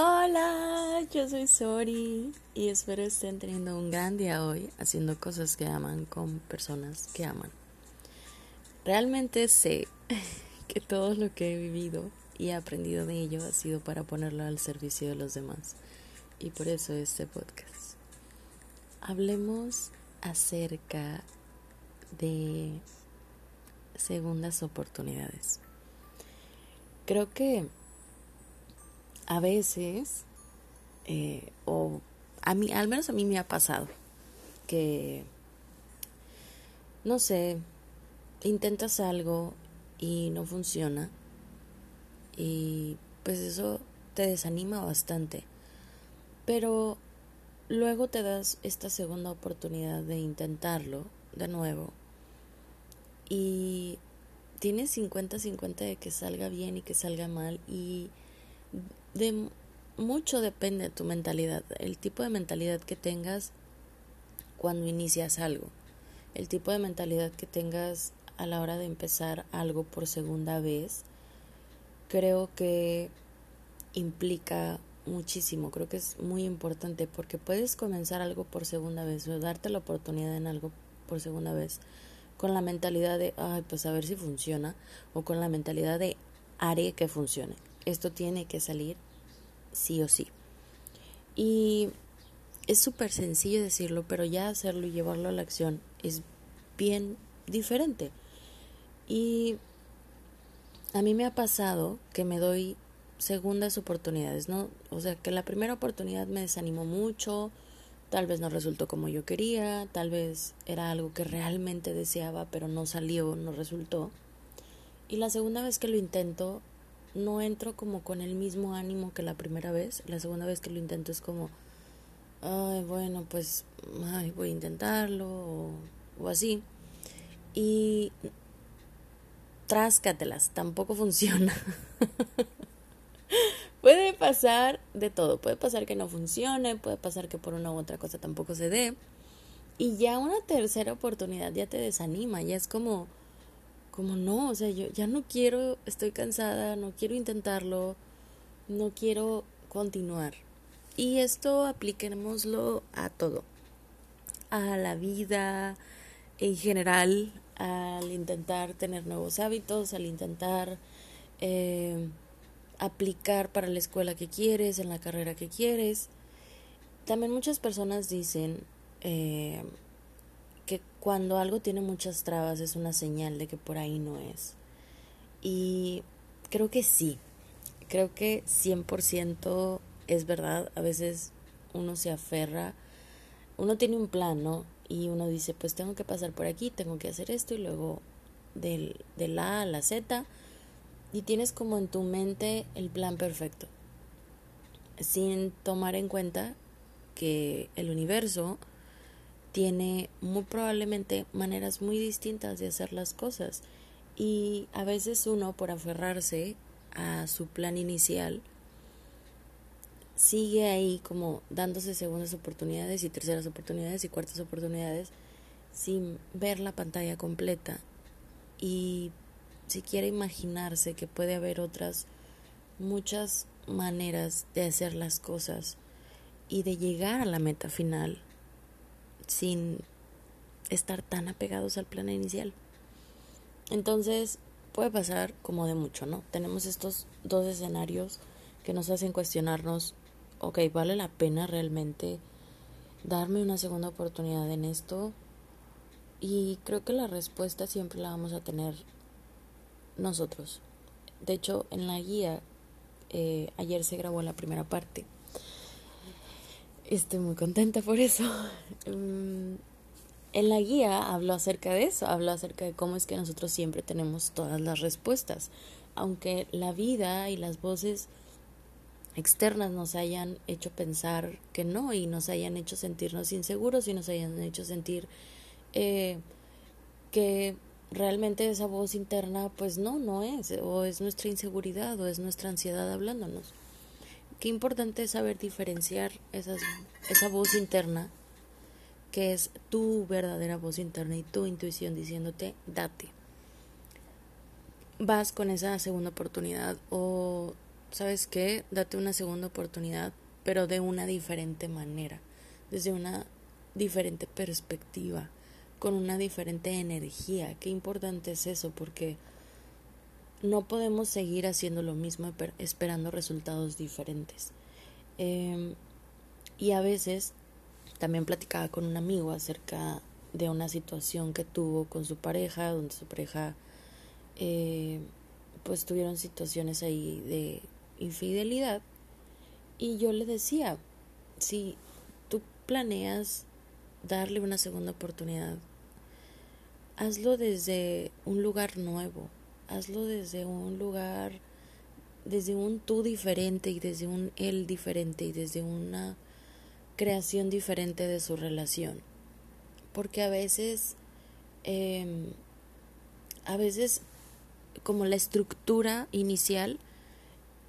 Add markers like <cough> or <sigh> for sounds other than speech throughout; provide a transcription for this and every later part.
Hola, yo soy Sori y espero estén teniendo un gran día hoy haciendo cosas que aman con personas que aman. Realmente sé <laughs> que todo lo que he vivido y he aprendido de ello ha sido para ponerlo al servicio de los demás y por eso este podcast. Hablemos acerca de segundas oportunidades. Creo que a veces, eh, o a mí, al menos a mí me ha pasado, que, no sé, intentas algo y no funciona y pues eso te desanima bastante. Pero luego te das esta segunda oportunidad de intentarlo de nuevo y tienes 50-50 de que salga bien y que salga mal y de mucho depende de tu mentalidad, el tipo de mentalidad que tengas cuando inicias algo, el tipo de mentalidad que tengas a la hora de empezar algo por segunda vez, creo que implica muchísimo, creo que es muy importante porque puedes comenzar algo por segunda vez o darte la oportunidad en algo por segunda vez con la mentalidad de, ay, pues a ver si funciona o con la mentalidad de haré que funcione esto tiene que salir sí o sí. Y es súper sencillo decirlo, pero ya hacerlo y llevarlo a la acción es bien diferente. Y a mí me ha pasado que me doy segundas oportunidades, ¿no? O sea, que la primera oportunidad me desanimó mucho, tal vez no resultó como yo quería, tal vez era algo que realmente deseaba, pero no salió, no resultó. Y la segunda vez que lo intento, no entro como con el mismo ánimo que la primera vez. La segunda vez que lo intento es como, ay, bueno, pues ay, voy a intentarlo o, o así. Y tráscatelas, tampoco funciona. <laughs> puede pasar de todo, puede pasar que no funcione, puede pasar que por una u otra cosa tampoco se dé. Y ya una tercera oportunidad ya te desanima, ya es como, como no, o sea, yo ya no quiero, estoy cansada, no quiero intentarlo, no quiero continuar. Y esto apliquémoslo a todo, a la vida en general, al intentar tener nuevos hábitos, al intentar eh, aplicar para la escuela que quieres, en la carrera que quieres. También muchas personas dicen, eh, que cuando algo tiene muchas trabas es una señal de que por ahí no es. Y creo que sí, creo que 100% es verdad. A veces uno se aferra, uno tiene un plan, ¿no? Y uno dice, pues tengo que pasar por aquí, tengo que hacer esto y luego del, de la A a la Z. Y tienes como en tu mente el plan perfecto, sin tomar en cuenta que el universo tiene muy probablemente maneras muy distintas de hacer las cosas. Y a veces uno por aferrarse a su plan inicial sigue ahí como dándose segundas oportunidades y terceras oportunidades y cuartas oportunidades sin ver la pantalla completa. Y si quiere imaginarse que puede haber otras muchas maneras de hacer las cosas y de llegar a la meta final sin estar tan apegados al plan inicial. Entonces, puede pasar como de mucho, ¿no? Tenemos estos dos escenarios que nos hacen cuestionarnos, ok, ¿vale la pena realmente darme una segunda oportunidad en esto? Y creo que la respuesta siempre la vamos a tener nosotros. De hecho, en la guía, eh, ayer se grabó la primera parte Estoy muy contenta por eso. <laughs> Mm, en la guía hablo acerca de eso, hablo acerca de cómo es que nosotros siempre tenemos todas las respuestas, aunque la vida y las voces externas nos hayan hecho pensar que no y nos hayan hecho sentirnos inseguros y nos hayan hecho sentir eh, que realmente esa voz interna pues no, no es, o es nuestra inseguridad o es nuestra ansiedad hablándonos qué importante es saber diferenciar esas, esa voz interna, que es tu verdadera voz interna y tu intuición diciéndote, date. Vas con esa segunda oportunidad o ¿sabes qué? Date una segunda oportunidad, pero de una diferente manera, desde una diferente perspectiva, con una diferente energía. Qué importante es eso, porque no podemos seguir haciendo lo mismo esperando resultados diferentes. Em, y a veces también platicaba con un amigo acerca de una situación que tuvo con su pareja, donde su pareja eh, pues tuvieron situaciones ahí de infidelidad. Y yo le decía, si tú planeas darle una segunda oportunidad, hazlo desde un lugar nuevo, hazlo desde un lugar, desde un tú diferente y desde un él diferente y desde una creación diferente de su relación. Porque a veces, em, a veces como la estructura inicial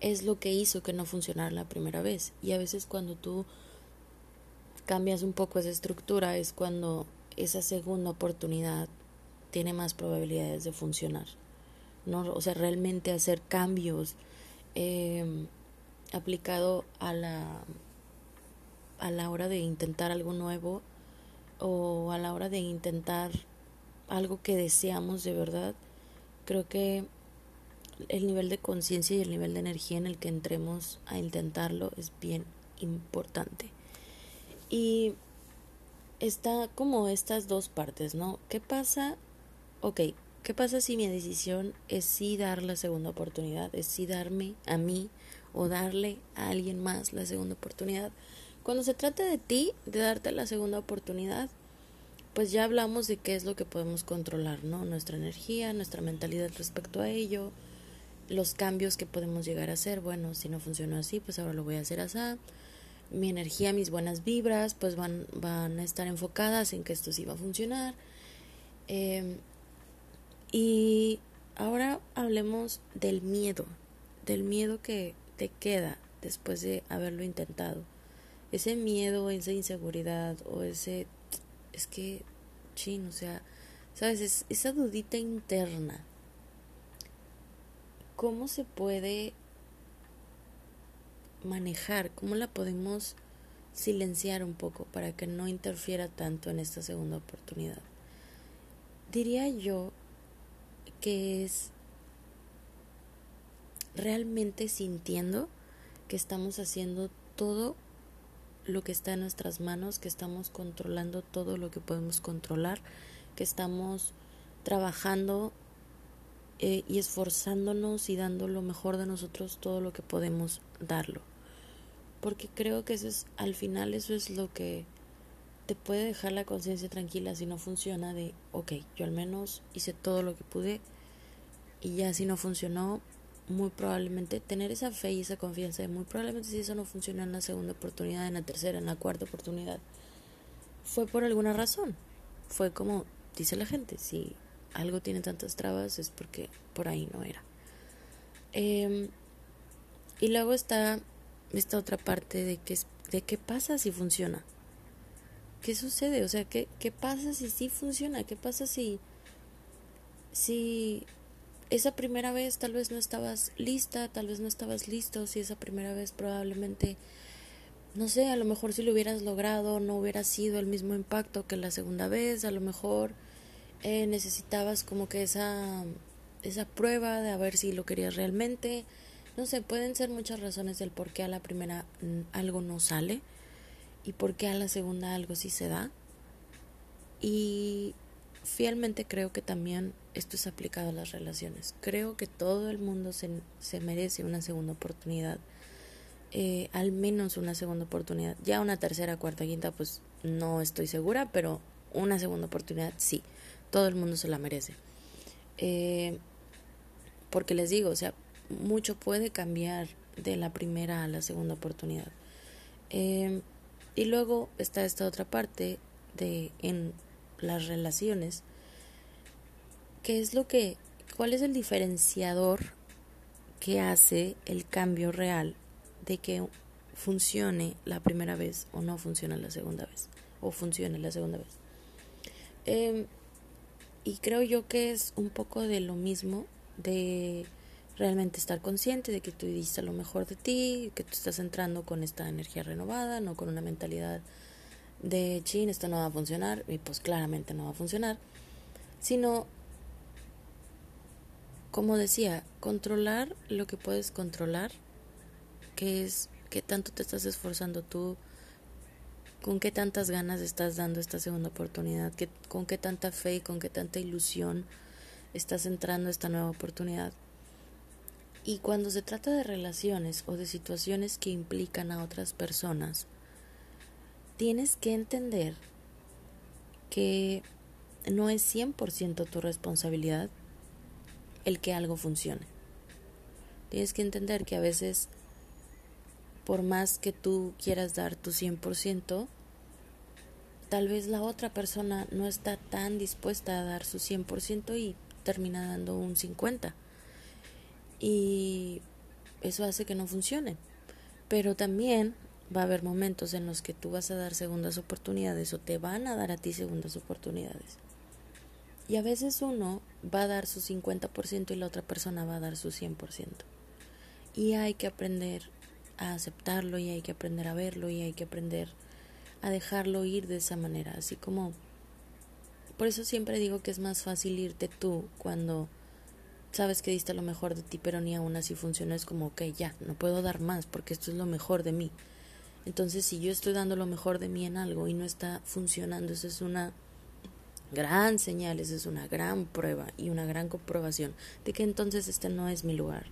es lo que hizo que no funcionara la primera vez. Y a veces cuando tú cambias un poco esa estructura es cuando esa segunda oportunidad tiene más probabilidades de funcionar. ¿No? O sea, realmente hacer cambios em, aplicado a la, a la hora de intentar algo nuevo o a la hora de intentar algo que deseamos de verdad, creo que el nivel de conciencia y el nivel de energía en el que entremos a intentarlo es bien importante. Y está como estas dos partes, ¿no? ¿Qué pasa? Ok, ¿Qué pasa si mi decisión es sí dar la segunda oportunidad, es sí darme a mí o darle a alguien más la segunda oportunidad? Cuando se trata de ti, de darte la segunda oportunidad, pues ya hablamos de qué es lo que podemos controlar, ¿no? Nuestra energía, nuestra mentalidad respecto a ello, los cambios que podemos llegar a hacer. Bueno, si no funcionó así, pues ahora lo voy a hacer así. Mi energía, mis buenas vibras, pues van, van a estar enfocadas en que esto sí va a funcionar. Eh, y ahora hablemos del miedo, del miedo que te queda después de haberlo intentado. Ese miedo, esa inseguridad o ese... Es que, chin, o sea, ¿sabes? esa dudita interna. ¿Cómo se puede manejar? ¿Cómo la podemos silenciar un poco para que no interfiera tanto en esta segunda oportunidad? Diría yo que es realmente sintiendo que estamos haciendo todo lo que está en nuestras manos, que estamos controlando todo lo que podemos controlar, que estamos trabajando eh, y esforzándonos y dando lo mejor de nosotros todo lo que podemos darlo. Porque creo que eso es, al final eso es lo que te puede dejar la conciencia tranquila si no funciona de, ok, yo al menos hice todo lo que pude y ya si no funcionó, muy probablemente tener esa fe y esa confianza de muy probablemente si eso no funcionó en la segunda oportunidad, en la tercera, en la cuarta oportunidad, fue por alguna razón. Fue como dice la gente, si algo tiene tantas trabas es porque por ahí no era. Em, y luego está esta otra parte de, que, de qué pasa si funciona. ¿qué sucede? O sea, ¿qué, qué pasa si sí funciona? ¿Qué pasa si, si esa primera vez tal vez no estabas lista, tal vez no estabas listo, si esa primera vez probablemente, no sé, a lo mejor si lo hubieras logrado no hubiera sido el mismo impacto que la segunda vez, a lo mejor eh, necesitabas como que esa, esa prueba de a ver si lo querías realmente. No sé, pueden ser muchas razones del por qué a la primera mm, algo no sale y por qué a la segunda algo sí se da. Y fielmente creo que también esto es aplicado a las relaciones. Creo que todo el mundo se, se merece una segunda oportunidad. Eh, al menos una segunda oportunidad. Ya una tercera, cuarta, quinta, pues no estoy segura, pero una segunda oportunidad sí. Todo el mundo se la merece. Eh, porque les digo, o sea, mucho puede cambiar de la primera a la segunda oportunidad. Eh, y luego está esta otra parte de en las relaciones, que es lo que, cuál es el diferenciador que hace el cambio real de que funcione la primera vez o no funcione la segunda vez, o funcione la segunda vez. Em, y creo yo que es un poco de lo mismo, de realmente estar consciente de que tú diste lo mejor de ti, que tú estás entrando con esta energía renovada, no con una mentalidad de chin, esto no va a funcionar, y pues claramente no va a funcionar, sino, como decía, controlar lo que puedes controlar, que es qué tanto te estás esforzando tú, con qué tantas ganas estás dando esta segunda oportunidad, con qué tanta fe y con qué tanta ilusión estás entrando a esta nueva oportunidad. Y cuando se trata de relaciones o de situaciones que implican a otras personas, tienes que entender que no es 100% tu responsabilidad el que algo funcione. Tienes que entender que a veces, por más que tú quieras dar tu 100%, tal vez la otra persona no está tan dispuesta a dar su 100% y termina dando un 50%. Y eso hace que no funcione. Pero también va a haber momentos en los que tú vas a dar segundas oportunidades o te van a dar a ti segundas oportunidades. Y a veces uno va a dar su 50% y la otra persona va a dar su 100%. Y hay que aprender a aceptarlo y hay que aprender a verlo y hay que aprender a dejarlo ir de esa manera. Así como, por eso siempre digo que es más fácil irte tú cuando sabes que diste lo mejor de ti, pero ni aún así funciona. Es como, ok, ya, no puedo dar más porque esto es lo mejor de mí. Entonces, si yo estoy dando lo mejor de mí en algo y no está funcionando, eso es una gran señal, eso es una gran prueba y una gran comprobación de que entonces este no es mi lugar.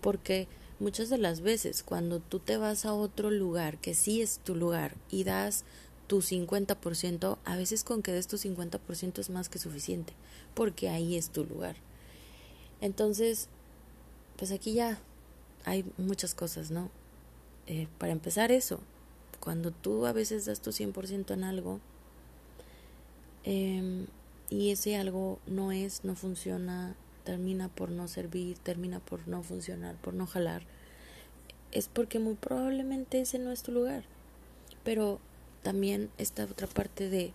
Porque muchas de las veces cuando tú te vas a otro lugar que sí es tu lugar y das tu 50%, a veces con que des tu 50% es más que suficiente, porque ahí es tu lugar. Entonces, pues aquí ya hay muchas cosas, ¿no? Eh, para empezar eso, cuando tú a veces das tu 100% en algo em, y ese algo no es, no funciona, termina por no servir, termina por no funcionar, por no jalar, es porque muy probablemente ese no es tu lugar. Pero también esta otra parte de,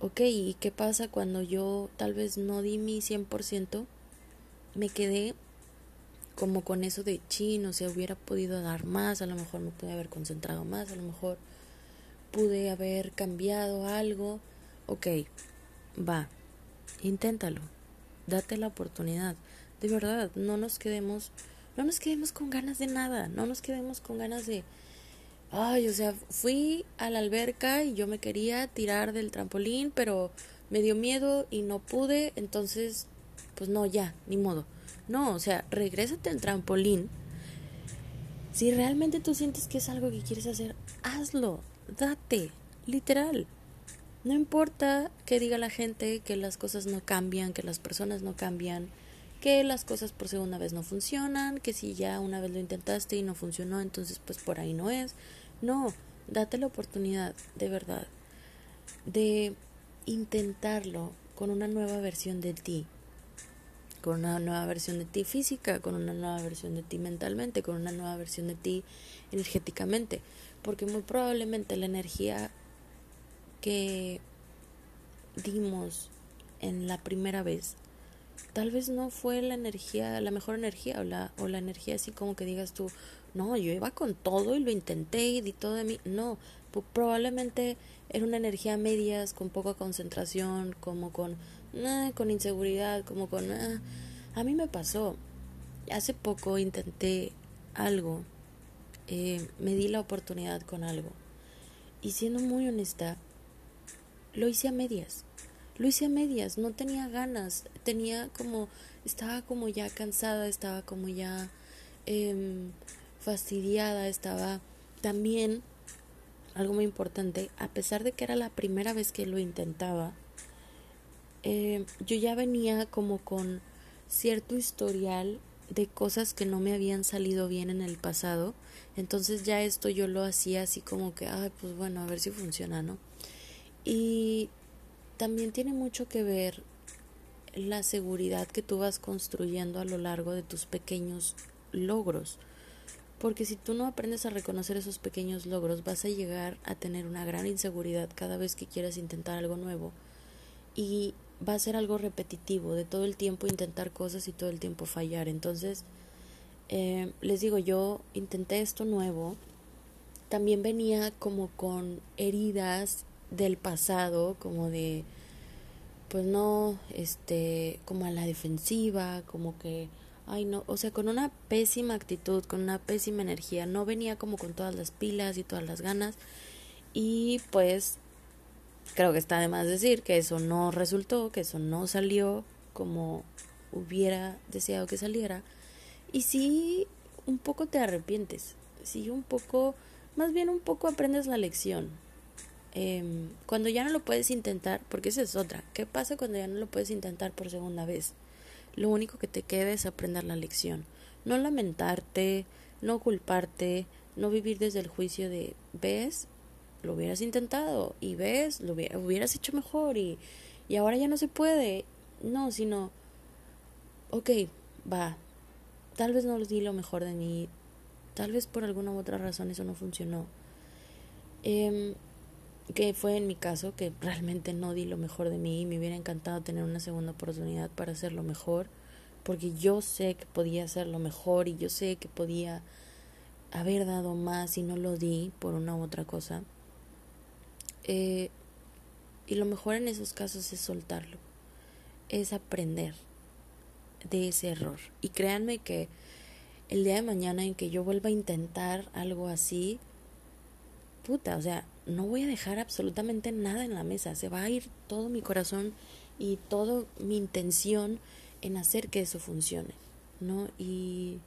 ok, ¿y qué pasa cuando yo tal vez no di mi 100%? Me quedé como con eso de chino, se hubiera podido dar más, a lo mejor me pude haber concentrado más, a lo mejor pude haber cambiado algo. Ok, va, inténtalo, date la oportunidad. De verdad, no nos quedemos, no nos quedemos con ganas de nada, no nos quedemos con ganas de, ay, o sea, fui a la alberca y yo me quería tirar del trampolín, pero me dio miedo y no pude, entonces, pues no, ya, ni modo no, o sea, regrésate al trampolín. Si realmente tú sientes que es algo que quieres hacer, hazlo, date, literal. No importa que diga la gente que las cosas no cambian, que las personas no cambian, que las cosas por segunda vez no funcionan, que si ya una vez lo intentaste y no funcionó, entonces pues por ahí no es. No, date la oportunidad, de verdad, de intentarlo con una nueva versión de ti, con una nueva versión de ti física, con una nueva versión de ti mentalmente, con una nueva versión de ti energéticamente, porque muy probablemente la energía que dimos en la primera vez tal vez no fue la energía, la mejor energía o la, o la energía así como que digas tú, no, yo iba con todo y lo intenté y di todo de mí. No, probablemente era una energía medias, con poca concentración, como con con inseguridad, como con... A mí me pasó. Hace poco intenté algo, eh, me di la oportunidad con algo. Y siendo muy honesta, lo hice a medias. Lo hice a medias, no tenía ganas, tenía como, estaba como ya cansada, estaba como ya em, fastidiada, estaba también, algo muy importante, a pesar de que era la primera vez que lo intentaba, eh, yo ya venía como con cierto historial de cosas que no me habían salido bien en el pasado. Entonces ya esto yo lo hacía así como que, ay, pues bueno, a ver si funciona, ¿no? Y también tiene mucho que ver la seguridad que tú vas construyendo a lo largo de tus pequeños logros. Porque si tú no aprendes a reconocer esos pequeños logros, vas a llegar a tener una gran inseguridad cada vez que quieras intentar algo nuevo. Y va a ser algo repetitivo, de todo el tiempo intentar cosas y todo el tiempo fallar. Entonces, eh, les digo, yo intenté esto nuevo, también venía como con heridas del pasado, como de, pues no, este, como a la defensiva, como que, ay no, o sea, con una pésima actitud, con una pésima energía, no venía como con todas las pilas y todas las ganas. Y pues creo que está de más decir que eso no resultó, que eso no salió como hubiera deseado que saliera. Y sí, un poco te arrepientes, sí, un poco, más bien un poco aprendes la lección. Em, cuando ya no lo puedes intentar, porque esa es otra, ¿qué pasa cuando ya no lo puedes intentar por segunda vez? Lo único que te queda es aprender la lección. No lamentarte, no culparte, no vivir desde el juicio de, ves, lo hubieras intentado y ves, lo hubieras hecho mejor y, y ahora ya no se puede. No, sino, ok, va, tal vez no di lo mejor de mí, tal vez por alguna u otra razón eso no funcionó. Eh, que fue en mi caso que realmente no di lo mejor de mí y me hubiera encantado tener una segunda oportunidad para hacerlo mejor, porque yo sé que podía hacerlo mejor y yo sé que podía haber dado más y no lo di por una u otra cosa. Eh, y lo mejor en esos casos es soltarlo, es aprender de ese error. Y créanme que el día de mañana en que yo vuelva a intentar algo así, puta, o sea, no voy a dejar absolutamente nada en la mesa, se va a ir todo mi corazón y toda mi intención en hacer que eso funcione, ¿no? Y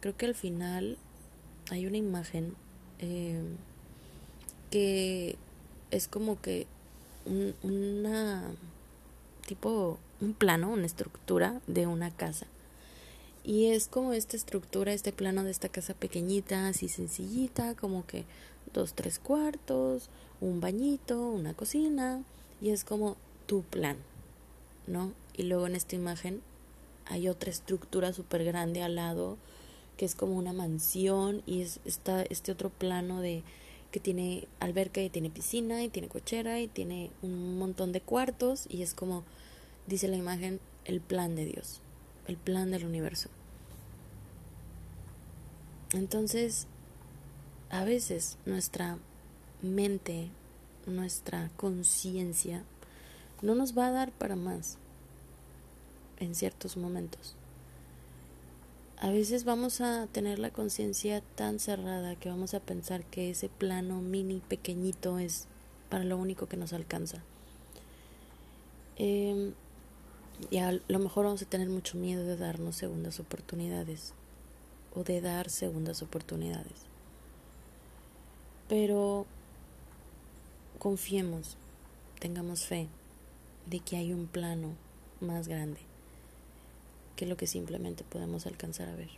creo que al final hay una imagen eh, que es como que un, una tipo un plano, una estructura de una casa. Y es como esta estructura, este plano de esta casa pequeñita, así sencillita, como que dos, tres cuartos, un bañito, una cocina, y es como tu plan, ¿no? Y luego en esta imagen hay otra estructura súper grande al lado, que es como una mansión, y es, está este otro plano de que tiene alberca y tiene piscina y tiene cochera y tiene un montón de cuartos y es como dice la imagen el plan de Dios, el plan del universo. Entonces, a veces nuestra mente, nuestra conciencia no nos va a dar para más en ciertos momentos a veces vamos a tener la conciencia tan cerrada que vamos a pensar que ese plano mini pequeñito es para lo único que nos alcanza. Eh, y a lo mejor vamos a tener mucho miedo de darnos segundas oportunidades o de dar segundas oportunidades. Pero confiemos, tengamos fe de que hay un plano más grande que lo que simplemente podemos alcanzar a ver.